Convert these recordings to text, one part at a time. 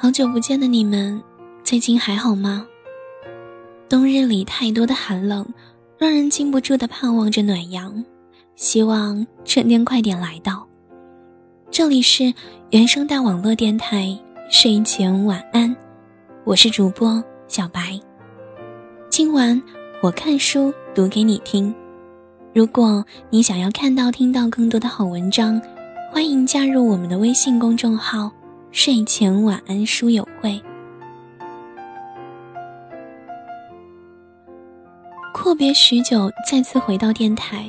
好久不见的你们，最近还好吗？冬日里太多的寒冷，让人禁不住的盼望着暖阳，希望春天快点来到。这里是原声带网络电台，睡前晚安，我是主播小白。今晚我看书读给你听。如果你想要看到、听到更多的好文章，欢迎加入我们的微信公众号。睡前晚安书友会，阔别许久，再次回到电台，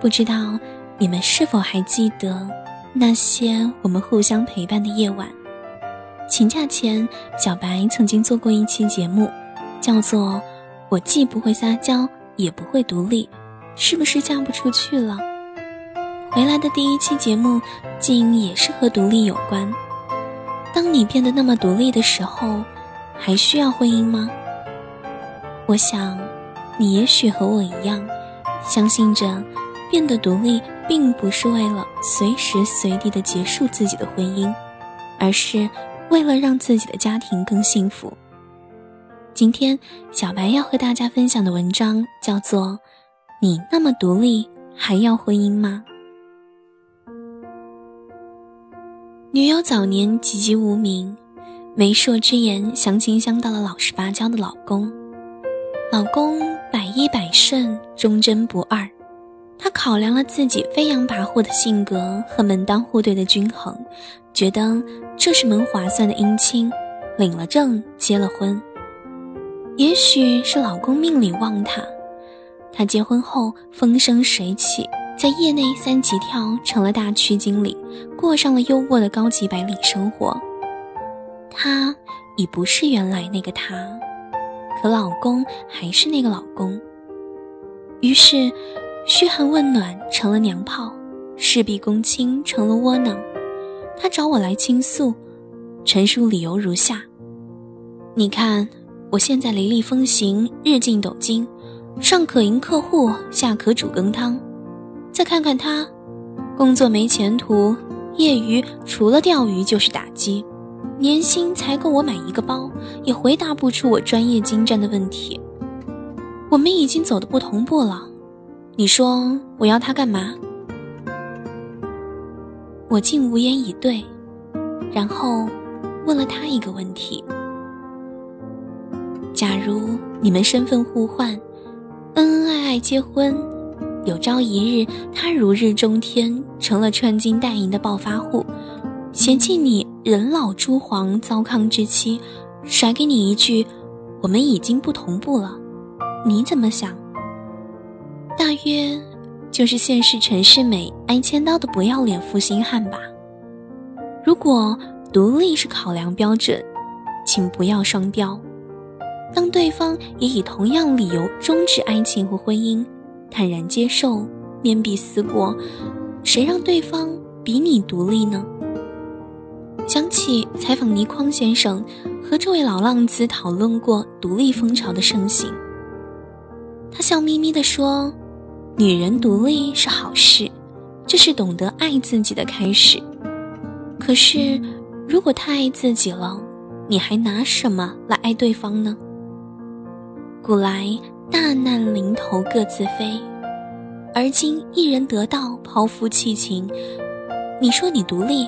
不知道你们是否还记得那些我们互相陪伴的夜晚？请假前，小白曾经做过一期节目，叫做《我既不会撒娇，也不会独立》，是不是嫁不出去了？回来的第一期节目，竟也是和独立有关。当你变得那么独立的时候，还需要婚姻吗？我想，你也许和我一样，相信着变得独立并不是为了随时随地的结束自己的婚姻，而是为了让自己的家庭更幸福。今天，小白要和大家分享的文章叫做《你那么独立，还要婚姻吗》。女友早年籍籍无名，媒妁之言，相亲相到了老实巴交的老公。老公百依百顺，忠贞不二。她考量了自己飞扬跋扈的性格和门当户对的均衡，觉得这是门划算的姻亲，领了证，结了婚。也许是老公命里旺她，她结婚后风生水起。在业内三级跳成了大区经理，过上了优渥的高级白领生活。她已不是原来那个她，可老公还是那个老公。于是，嘘寒问暖成了娘炮，事必躬亲成了窝囊。她找我来倾诉，陈述理由如下：你看，我现在雷厉风行，日进斗金，上可迎客户，下可煮羹汤。再看看他，工作没前途，业余除了钓鱼就是打机，年薪才够我买一个包，也回答不出我专业精湛的问题。我们已经走的不同步了，你说我要他干嘛？我竟无言以对，然后问了他一个问题：假如你们身份互换，恩恩爱爱结婚。有朝一日，他如日中天，成了穿金戴银的暴发户，嫌弃你人老珠黄、糟糠之妻，甩给你一句：“我们已经不同步了。”你怎么想？大约就是现实陈世美挨千刀的不要脸负心汉吧。如果独立是考量标准，请不要双标。当对方也以同样理由终止爱情或婚姻。坦然接受，面壁思过，谁让对方比你独立呢？想起采访倪匡先生，和这位老浪子讨论过独立风潮的盛行。他笑眯眯地说：“女人独立是好事，这是懂得爱自己的开始。可是，如果太爱自己了，你还拿什么来爱对方呢？”古来。大难临头各自飞，而今一人得道抛夫弃情。你说你独立，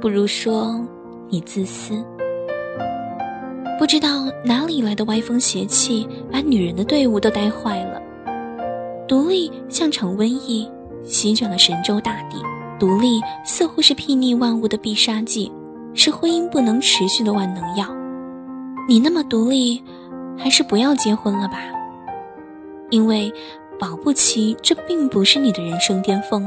不如说你自私。不知道哪里来的歪风邪气，把女人的队伍都带坏了。独立像场瘟疫，席卷了神州大地。独立似乎是睥睨万物的必杀技，是婚姻不能持续的万能药。你那么独立，还是不要结婚了吧。因为，保不齐这并不是你的人生巅峰。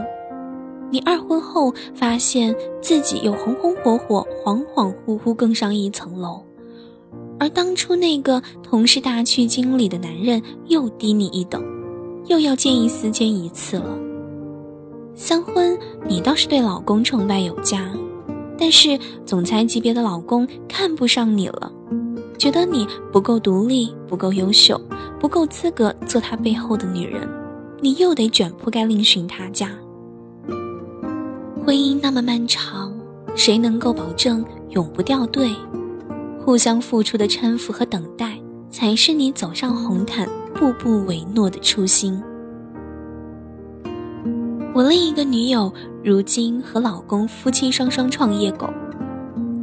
你二婚后发现自己又红红火火、恍恍惚惚更上一层楼，而当初那个同是大区经理的男人又低你一等，又要见异思迁一次了。三婚你倒是对老公崇拜有加，但是总裁级别的老公看不上你了。觉得你不够独立，不够优秀，不够资格做他背后的女人，你又得卷铺盖另寻他家。婚姻那么漫长，谁能够保证永不掉队，互相付出的搀扶和等待，才是你走上红毯步步为诺的初心。我另一个女友如今和老公夫妻双双创业狗，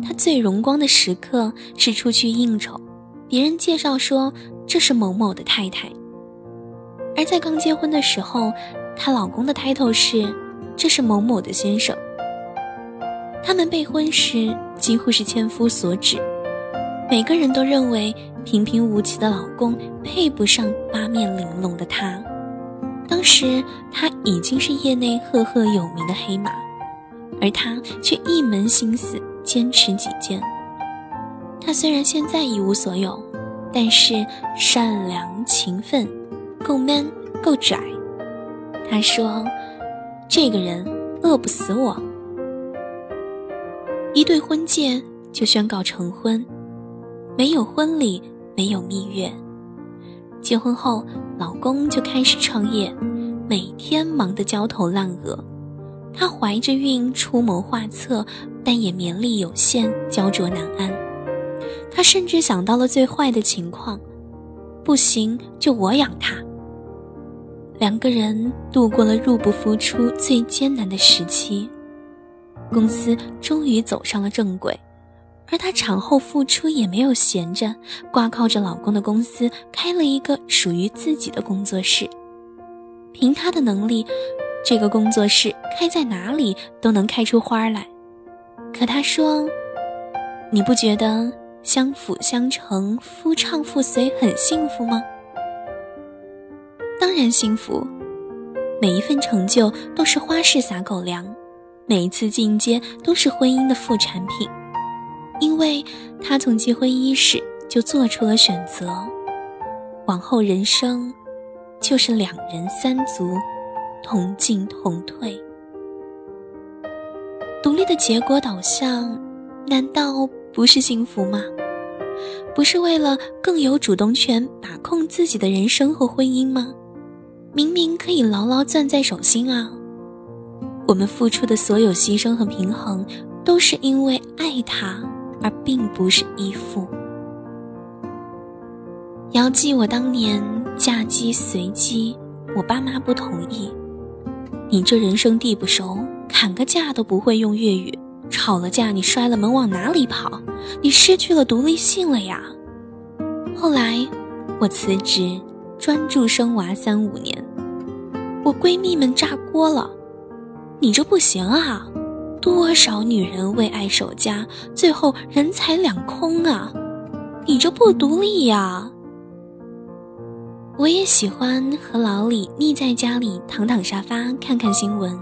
她最荣光的时刻是出去应酬，别人介绍说这是某某的太太。而在刚结婚的时候，她老公的 title 是这是某某的先生。他们备婚时几乎是千夫所指，每个人都认为平平无奇的老公配不上八面玲珑的她。当时他已经是业内赫赫有名的黑马，而他却一门心思坚持己见。他虽然现在一无所有，但是善良勤奋，够 man 够拽。他说：“这个人饿不死我。”一对婚戒就宣告成婚，没有婚礼，没有蜜月。结婚后，老公就开始创业，每天忙得焦头烂额。她怀着孕出谋划策，但也绵力有限，焦灼难安。她甚至想到了最坏的情况：不行就我养他。两个人度过了入不敷出最艰难的时期，公司终于走上了正轨。而她产后复出也没有闲着，挂靠着老公的公司开了一个属于自己的工作室。凭她的能力，这个工作室开在哪里都能开出花来。可她说：“你不觉得相辅相成、夫唱妇随很幸福吗？”当然幸福，每一份成就都是花式撒狗粮，每一次进阶都是婚姻的副产品。因为他从结婚伊始就做出了选择，往后人生就是两人三足，同进同退。独立的结果导向，难道不是幸福吗？不是为了更有主动权把控自己的人生和婚姻吗？明明可以牢牢攥在手心啊！我们付出的所有牺牲和平衡，都是因为爱他。而并不是依附。遥记我当年嫁鸡随鸡，我爸妈不同意。你这人生地不熟，砍个价都不会用粤语，吵了架你摔了门往哪里跑？你失去了独立性了呀。后来我辞职，专注生娃三五年，我闺蜜们炸锅了，你这不行啊。多少女人为爱守家，最后人财两空啊！你这不独立呀！我也喜欢和老李腻在家里躺躺沙发看看新闻。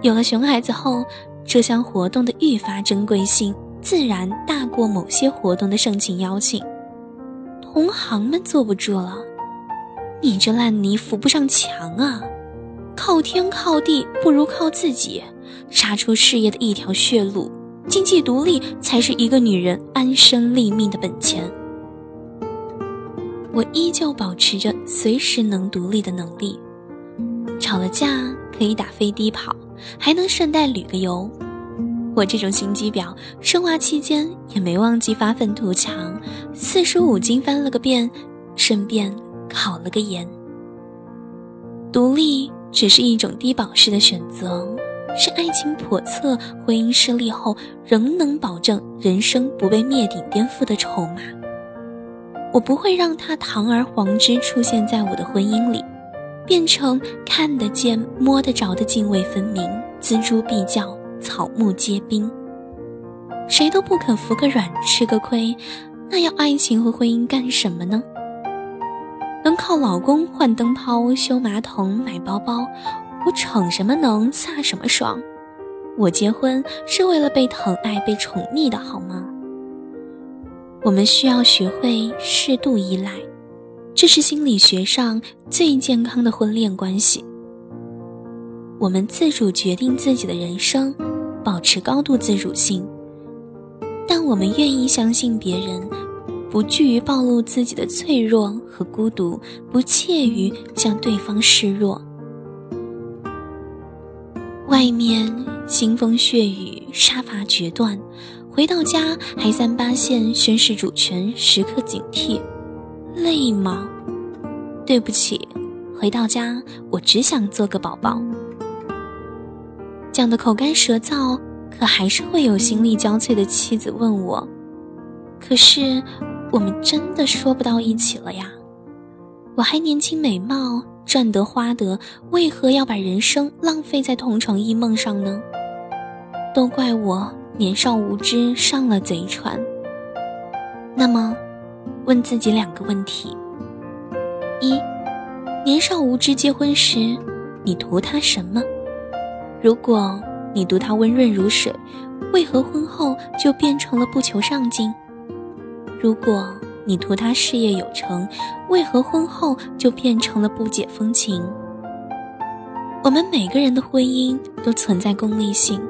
有了熊孩子后，这项活动的愈发珍贵性自然大过某些活动的盛情邀请。同行们坐不住了，你这烂泥扶不上墙啊！靠天靠地不如靠自己。杀出事业的一条血路，经济独立才是一个女人安身立命的本钱。我依旧保持着随时能独立的能力，吵了架可以打飞的跑，还能顺带旅个游。我这种心机婊，生娃期间也没忘记发愤图强，四书五经翻了个遍，顺便考了个研。独立只是一种低保式的选择。是爱情叵测、婚姻失利后仍能保证人生不被灭顶颠覆的筹码。我不会让他堂而皇之出现在我的婚姻里，变成看得见、摸得着的泾渭分明、锱铢必较、草木皆兵。谁都不肯服个软、吃个亏，那要爱情和婚姻干什么呢？能靠老公换灯泡、修马桶、买包包。我逞什么能，飒什么爽？我结婚是为了被疼爱、被宠溺的好吗？我们需要学会适度依赖，这是心理学上最健康的婚恋关系。我们自主决定自己的人生，保持高度自主性，但我们愿意相信别人，不惧于暴露自己的脆弱和孤独，不怯于向对方示弱。外面腥风血雨，杀伐决断，回到家还三八线宣示主权，时刻警惕，累吗？对不起，回到家我只想做个宝宝。讲的口干舌燥，可还是会有心力交瘁的妻子问我：“可是我们真的说不到一起了呀？我还年轻美貌，赚得花得，为何要把人生浪费在同床异梦上呢？都怪我。”年少无知上了贼船。那么，问自己两个问题：一，年少无知结婚时，你图他什么？如果你图他温润如水，为何婚后就变成了不求上进？如果你图他事业有成，为何婚后就变成了不解风情？我们每个人的婚姻都存在功利性，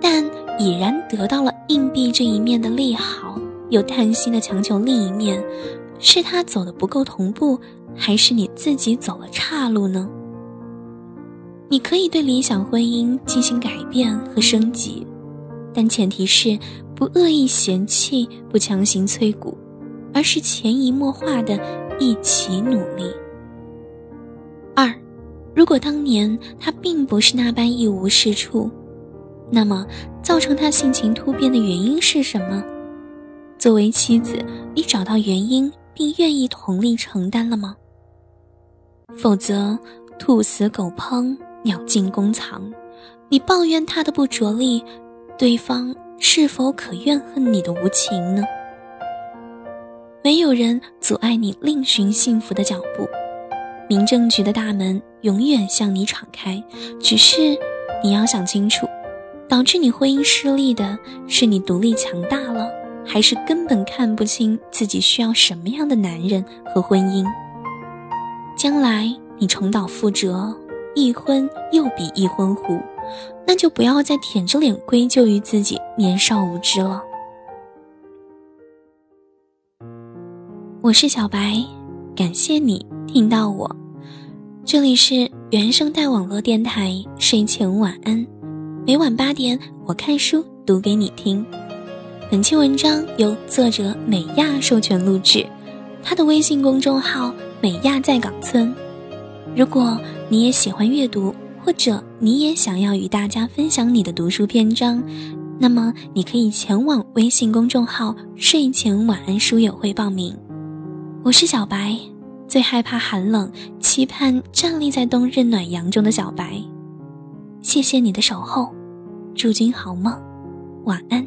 但。已然得到了硬币这一面的利好，又贪心的强求另一面，是他走的不够同步，还是你自己走了岔路呢？你可以对理想婚姻进行改变和升级，但前提是不恶意嫌弃，不强行催谷，而是潜移默化的一起努力。二，如果当年他并不是那般一无是处。那么，造成他性情突变的原因是什么？作为妻子，你找到原因并愿意同力承担了吗？否则，兔死狗烹，鸟尽弓藏。你抱怨他的不着力，对方是否可怨恨你的无情呢？没有人阻碍你另寻幸福的脚步，民政局的大门永远向你敞开。只是，你要想清楚。导致你婚姻失利的是你独立强大了，还是根本看不清自己需要什么样的男人和婚姻？将来你重蹈覆辙，一婚又比一婚糊，那就不要再舔着脸归咎于自己年少无知了。我是小白，感谢你听到我，这里是原声带网络电台，睡前晚安。每晚八点，我看书读给你听。本期文章由作者美亚授权录制，他的微信公众号“美亚在岗村”。如果你也喜欢阅读，或者你也想要与大家分享你的读书篇章，那么你可以前往微信公众号“睡前晚安书友会”报名。我是小白，最害怕寒冷，期盼站立在冬日暖阳中的小白。谢谢你的守候。祝君好梦，晚安。